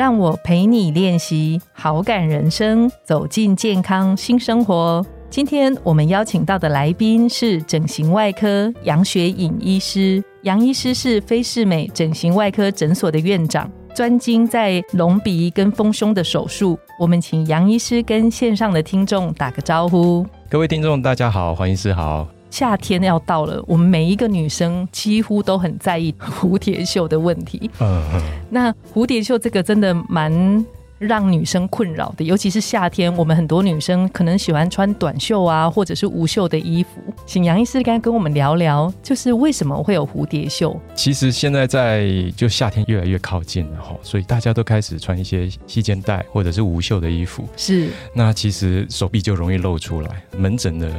让我陪你练习好感人生，走进健康新生活。今天我们邀请到的来宾是整形外科杨雪颖医师。杨医师是菲士美整形外科诊所的院长，专精在隆鼻跟丰胸的手术。我们请杨医师跟线上的听众打个招呼。各位听众，大家好，黄医师好。夏天要到了，我们每一个女生几乎都很在意蝴蝶袖的问题。嗯，那蝴蝶袖这个真的蛮。让女生困扰的，尤其是夏天，我们很多女生可能喜欢穿短袖啊，或者是无袖的衣服。请杨医师刚刚跟我们聊聊，就是为什么会有蝴蝶袖？其实现在在就夏天越来越靠近了哈，所以大家都开始穿一些细肩带或者是无袖的衣服。是，那其实手臂就容易露出来。门诊的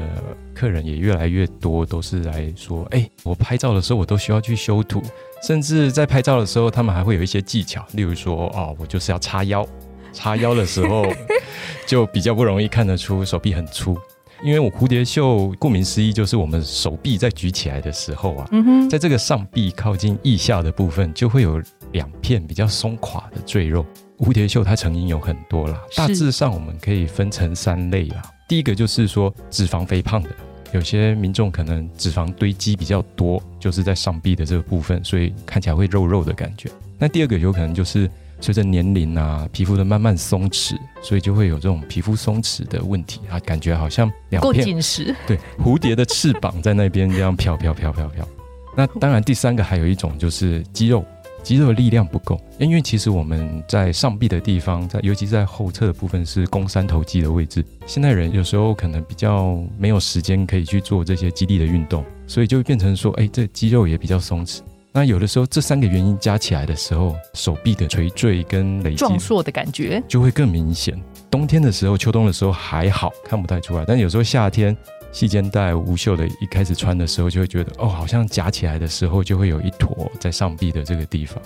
客人也越来越多，都是来说，哎，我拍照的时候我都需要去修图，甚至在拍照的时候，他们还会有一些技巧，例如说，哦，我就是要叉腰。叉腰的时候，就比较不容易看得出手臂很粗，因为我蝴蝶袖顾名思义就是我们手臂在举起来的时候啊，在这个上臂靠近腋下的部分就会有两片比较松垮的赘肉。蝴蝶袖它成因有很多啦，大致上我们可以分成三类啦。第一个就是说脂肪肥胖的，有些民众可能脂肪堆积比较多，就是在上臂的这个部分，所以看起来会肉肉的感觉。那第二个有可能就是。随着年龄啊，皮肤的慢慢松弛，所以就会有这种皮肤松弛的问题啊，感觉好像两片紧实，对蝴蝶的翅膀在那边这样飘飘飘飘飘。那当然，第三个还有一种就是肌肉，肌肉的力量不够，因为其实我们在上臂的地方，在尤其在后侧的部分是肱三头肌的位置。现代人有时候可能比较没有时间可以去做这些肌力的运动，所以就变成说，哎，这肌肉也比较松弛。那有的时候，这三个原因加起来的时候，手臂的垂坠跟累积壮硕的感觉就会更明显。冬天的时候、秋冬的时候还好看不太出来，但有时候夏天细肩带无袖的，一开始穿的时候就会觉得，哦，好像夹起来的时候就会有一坨在上臂的这个地方。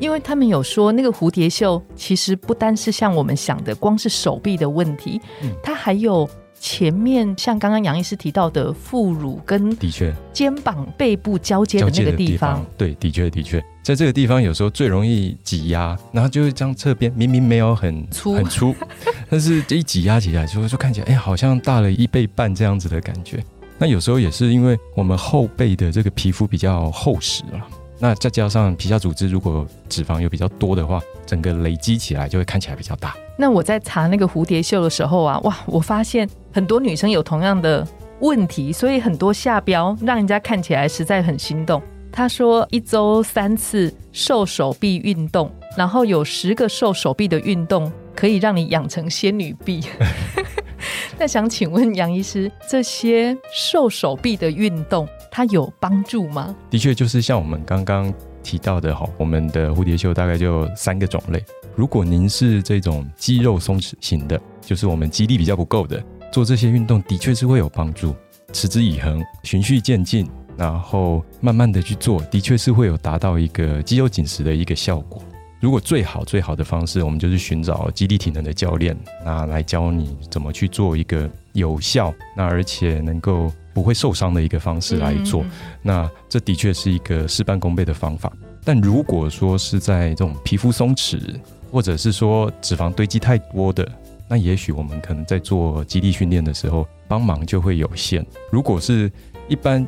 因为他们有说，那个蝴蝶袖其实不单是像我们想的，光是手臂的问题，它还有。前面像刚刚杨医师提到的副乳跟的确肩膀背部交接的那个地方，对，的确的确，在这个地方有时候最容易挤压，然后就是这样侧边明明没有很粗很粗，但是这一挤压起来就就看起来哎好像大了一倍半这样子的感觉。那有时候也是因为我们后背的这个皮肤比较厚实了。那再加上皮下组织，如果脂肪有比较多的话，整个累积起来就会看起来比较大。那我在查那个蝴蝶袖的时候啊，哇，我发现很多女生有同样的问题，所以很多下标让人家看起来实在很心动。他说一周三次瘦手臂运动，然后有十个瘦手臂的运动可以让你养成仙女臂。那想请问杨医师，这些瘦手臂的运动？它有帮助吗？的确，就是像我们刚刚提到的哈，我们的蝴蝶袖大概就三个种类。如果您是这种肌肉松弛型的，就是我们肌力比较不够的，做这些运动的确是会有帮助。持之以恒，循序渐进，然后慢慢的去做，的确是会有达到一个肌肉紧实的一个效果。如果最好最好的方式，我们就是寻找肌力体能的教练，那来教你怎么去做一个有效，那而且能够。不会受伤的一个方式来做，那这的确是一个事半功倍的方法。但如果说是在这种皮肤松弛，或者是说脂肪堆积太多的，那也许我们可能在做肌力训练的时候，帮忙就会有限。如果是一般。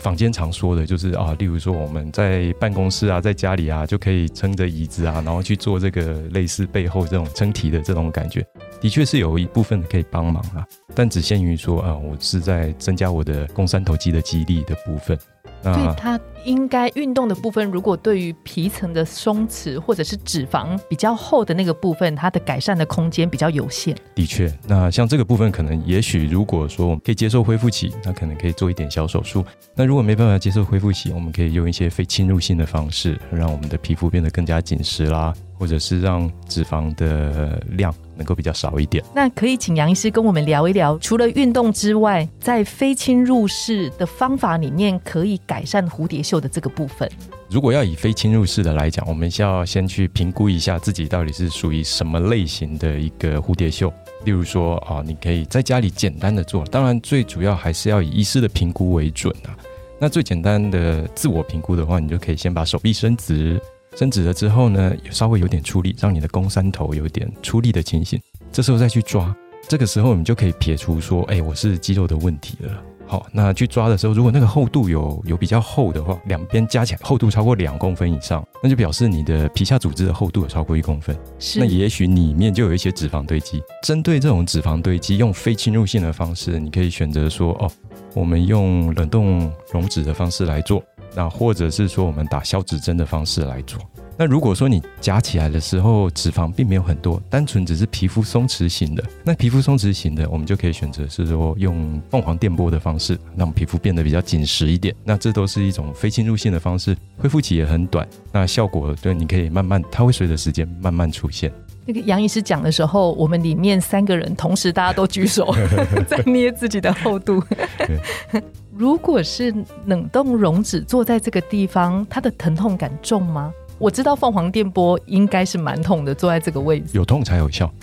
坊间常说的就是啊，例如说我们在办公室啊，在家里啊，就可以撑着椅子啊，然后去做这个类似背后这种撑体的这种感觉，的确是有一部分可以帮忙啊，但只限于说啊，我是在增加我的肱三头肌的肌力的部分。所以它应该运动的部分，如果对于皮层的松弛或者是脂肪比较厚的那个部分，它的改善的空间比较有限。的确，那像这个部分，可能也许如果说我们可以接受恢复期，那可能可以做一点小手术。那如果没办法接受恢复期，我们可以用一些非侵入性的方式，让我们的皮肤变得更加紧实啦。或者是让脂肪的量能够比较少一点。那可以请杨医师跟我们聊一聊，除了运动之外，在非侵入式的方法里面，可以改善蝴蝶袖的这个部分。如果要以非侵入式的来讲，我们需要先去评估一下自己到底是属于什么类型的一个蝴蝶袖。例如说啊，你可以在家里简单的做，当然最主要还是要以医师的评估为准啊。那最简单的自我评估的话，你就可以先把手臂伸直，伸直了之后呢，稍微有点出力，让你的肱三头有点出力的情形。这时候再去抓，这个时候我们就可以撇除说，哎，我是肌肉的问题了。好，那去抓的时候，如果那个厚度有有比较厚的话，两边加起来厚度超过两公分以上，那就表示你的皮下组织的厚度有超过一公分。是，那也许里面就有一些脂肪堆积。针对这种脂肪堆积，用非侵入性的方式，你可以选择说，哦，我们用冷冻溶脂的方式来做，那或者是说我们打消脂针的方式来做。那如果说你夹起来的时候脂肪并没有很多，单纯只是皮肤松弛型的，那皮肤松弛型的，我们就可以选择是说用凤凰电波的方式，让皮肤变得比较紧实一点。那这都是一种非侵入性的方式，恢复期也很短，那效果对你可以慢慢，它会随着时间慢慢出现。那个杨医师讲的时候，我们里面三个人同时大家都举手 在捏自己的厚度。如果是冷冻溶脂坐在这个地方，它的疼痛感重吗？我知道凤凰电波应该是蛮痛的，坐在这个位置有痛才有效。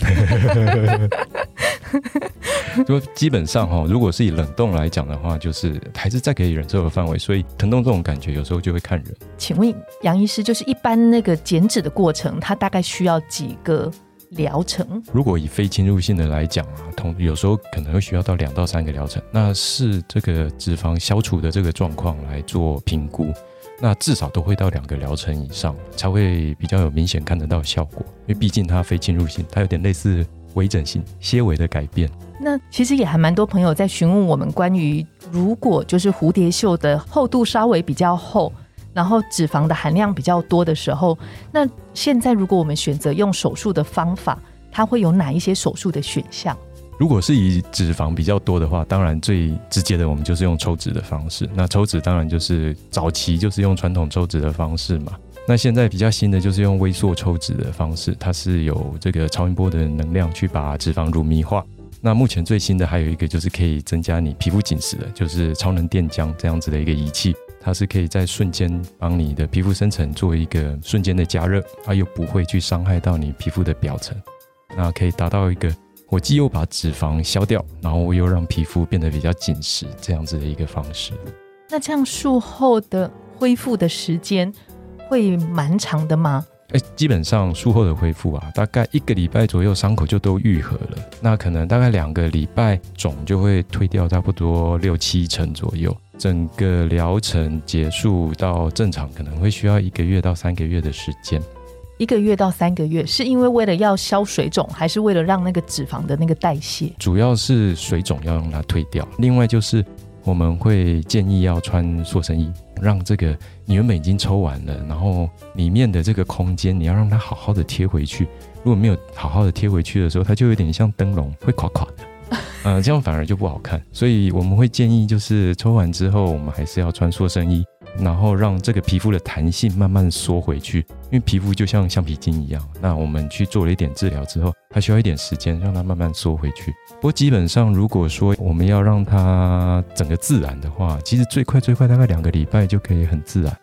就基本上哈，如果是以冷冻来讲的话，就是还是在可以忍受的范围，所以疼痛这种感觉有时候就会看人。请问杨医师，就是一般那个减脂的过程，它大概需要几个疗程？如果以非侵入性的来讲啊，同有时候可能会需要到两到三个疗程，那是这个脂肪消除的这个状况来做评估。那至少都会到两个疗程以上，才会比较有明显看得到效果。因为毕竟它非侵入性，它有点类似微整形纤维的改变。那其实也还蛮多朋友在询问我们关于，如果就是蝴蝶袖的厚度稍微比较厚，然后脂肪的含量比较多的时候，那现在如果我们选择用手术的方法，它会有哪一些手术的选项？如果是以脂肪比较多的话，当然最直接的我们就是用抽脂的方式。那抽脂当然就是早期就是用传统抽脂的方式嘛。那现在比较新的就是用微缩抽脂的方式，它是有这个超音波的能量去把脂肪乳糜化。那目前最新的还有一个就是可以增加你皮肤紧实的，就是超能电浆这样子的一个仪器，它是可以在瞬间帮你的皮肤深层做一个瞬间的加热，它又不会去伤害到你皮肤的表层，那可以达到一个。我既又把脂肪消掉，然后我又让皮肤变得比较紧实，这样子的一个方式。那这样术后的恢复的时间会蛮长的吗？哎，基本上术后的恢复啊，大概一个礼拜左右，伤口就都愈合了。那可能大概两个礼拜，肿就会退掉差不多六七成左右。整个疗程结束到正常，可能会需要一个月到三个月的时间。一个月到三个月，是因为为了要消水肿，还是为了让那个脂肪的那个代谢？主要是水肿要让它退掉。另外就是我们会建议要穿塑身衣，让这个你原本已经抽完了，然后里面的这个空间你要让它好好的贴回去。如果没有好好的贴回去的时候，它就有点像灯笼会垮垮的，呃，这样反而就不好看。所以我们会建议就是抽完之后，我们还是要穿塑身衣。然后让这个皮肤的弹性慢慢缩回去，因为皮肤就像橡皮筋一样。那我们去做了一点治疗之后，它需要一点时间让它慢慢缩回去。不过基本上，如果说我们要让它整个自然的话，其实最快最快大概两个礼拜就可以很自然。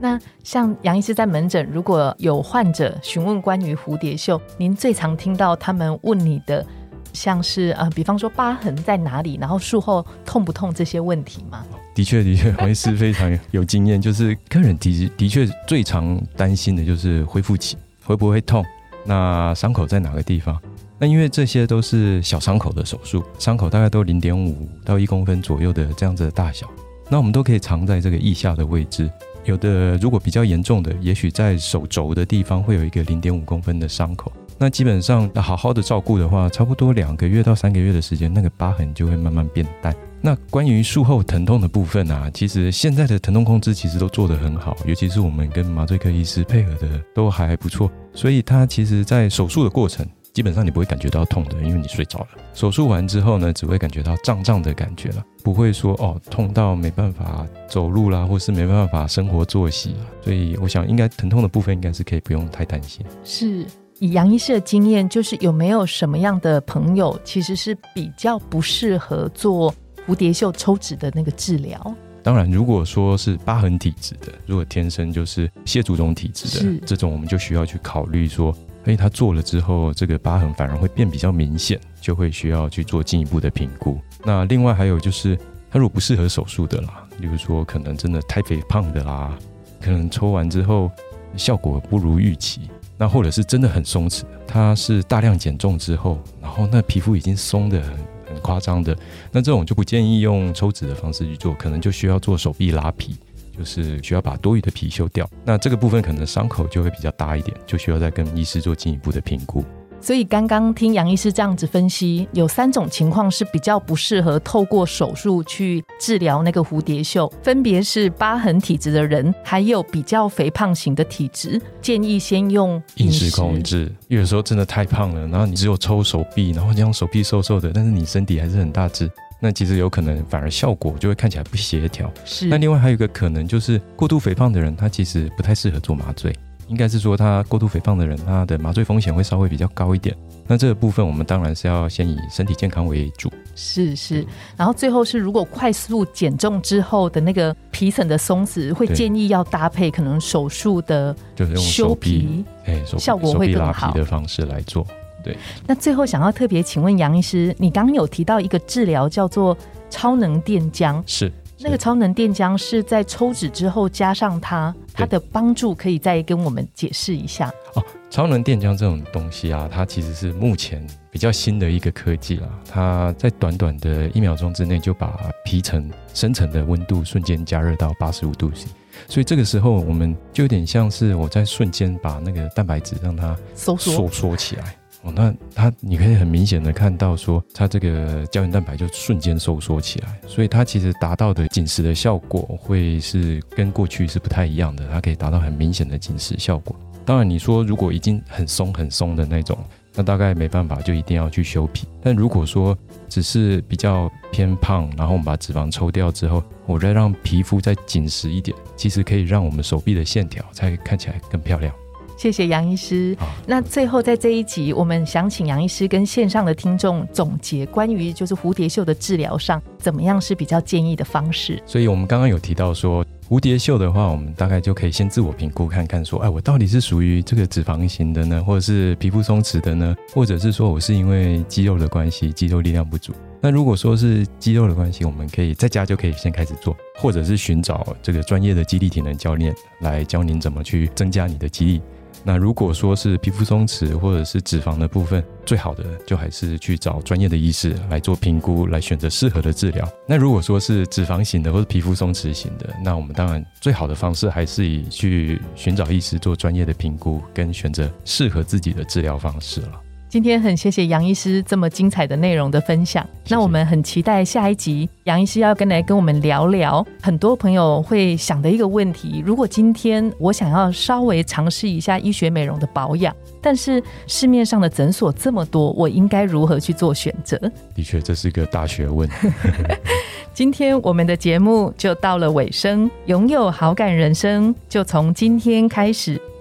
那像杨医师在门诊，如果有患者询问关于蝴蝶袖，您最常听到他们问你的，像是呃，比方说疤痕在哪里，然后术后痛不痛这些问题吗？的确，的确，黄医师非常有经验。就是客人的的确最常担心的就是恢复期会不会痛，那伤口在哪个地方？那因为这些都是小伤口的手术，伤口大概都零点五到一公分左右的这样子的大小，那我们都可以藏在这个腋下的位置。有的如果比较严重的，也许在手肘的地方会有一个零点五公分的伤口。那基本上好好的照顾的话，差不多两个月到三个月的时间，那个疤痕就会慢慢变淡。那关于术后疼痛的部分啊，其实现在的疼痛控制其实都做得很好，尤其是我们跟麻醉科医师配合的都还不错，所以他其实在手术的过程。基本上你不会感觉到痛的，因为你睡着了。手术完之后呢，只会感觉到胀胀的感觉了，不会说哦痛到没办法走路啦，或是没办法生活作息。所以我想，应该疼痛的部分应该是可以不用太担心。是以杨医师的经验，就是有没有什么样的朋友其实是比较不适合做蝴蝶袖抽脂的那个治疗？当然，如果说是疤痕体质的，如果天生就是蟹足肿体质的这种，我们就需要去考虑说。哎他做了之后，这个疤痕反而会变比较明显，就会需要去做进一步的评估。那另外还有就是，他如果不适合手术的啦，比如说可能真的太肥胖的啦，可能抽完之后效果不如预期，那或者是真的很松弛，它是大量减重之后，然后那皮肤已经松的很很夸张的，那这种就不建议用抽脂的方式去做，可能就需要做手臂拉皮。就是需要把多余的皮修掉，那这个部分可能伤口就会比较大一点，就需要再跟医师做进一步的评估。所以刚刚听杨医师这样子分析，有三种情况是比较不适合透过手术去治疗那个蝴蝶袖，分别是疤痕体质的人，还有比较肥胖型的体质，建议先用饮食控制。有时候真的太胖了，然后你只有抽手臂，然后这样手臂瘦瘦的，但是你身体还是很大只。那其实有可能反而效果就会看起来不协调。是。那另外还有一个可能就是过度肥胖的人，他其实不太适合做麻醉。应该是说他过度肥胖的人，他的麻醉风险会稍微比较高一点。那这个部分我们当然是要先以身体健康为主。是是。然后最后是如果快速减重之后的那个皮层的松弛，会建议要搭配可能手术的，就是用修皮，哎，效果会更好的方式来做。对，那最后想要特别请问杨医师，你刚刚有提到一个治疗叫做超能电浆，是那个超能电浆是在抽脂之后加上它，它的帮助可以再跟我们解释一下哦。超能电浆这种东西啊，它其实是目前比较新的一个科技了，它在短短的一秒钟之内就把皮层深层的温度瞬间加热到八十五度 C，所以这个时候我们就有点像是我在瞬间把那个蛋白质让它收缩收缩起来。哦，那它你可以很明显的看到，说它这个胶原蛋白就瞬间收缩起来，所以它其实达到的紧实的效果会是跟过去是不太一样的，它可以达到很明显的紧实效果。当然，你说如果已经很松很松的那种，那大概没办法，就一定要去修皮。但如果说只是比较偏胖，然后我们把脂肪抽掉之后，我再让皮肤再紧实一点，其实可以让我们手臂的线条才看起来更漂亮。谢谢杨医师。那最后在这一集，我们想请杨医师跟线上的听众总结关于就是蝴蝶袖的治疗上，怎么样是比较建议的方式。所以我们刚刚有提到说，蝴蝶袖的话，我们大概就可以先自我评估看看，说，哎，我到底是属于这个脂肪型的呢，或者是皮肤松弛的呢，或者是说我是因为肌肉的关系，肌肉力量不足。那如果说是肌肉的关系，我们可以在家就可以先开始做，或者是寻找这个专业的肌力体能教练来教您怎么去增加你的肌力。那如果说是皮肤松弛或者是脂肪的部分，最好的就还是去找专业的医师来做评估，来选择适合的治疗。那如果说是脂肪型的或者皮肤松弛型的，那我们当然最好的方式还是以去寻找医师做专业的评估，跟选择适合自己的治疗方式了。今天很谢谢杨医师这么精彩的内容的分享，那我们很期待下一集杨医师要跟来跟我们聊聊很多朋友会想的一个问题：如果今天我想要稍微尝试一下医学美容的保养，但是市面上的诊所这么多，我应该如何去做选择？的确，这是一个大学问。今天我们的节目就到了尾声，拥有好感人生就从今天开始。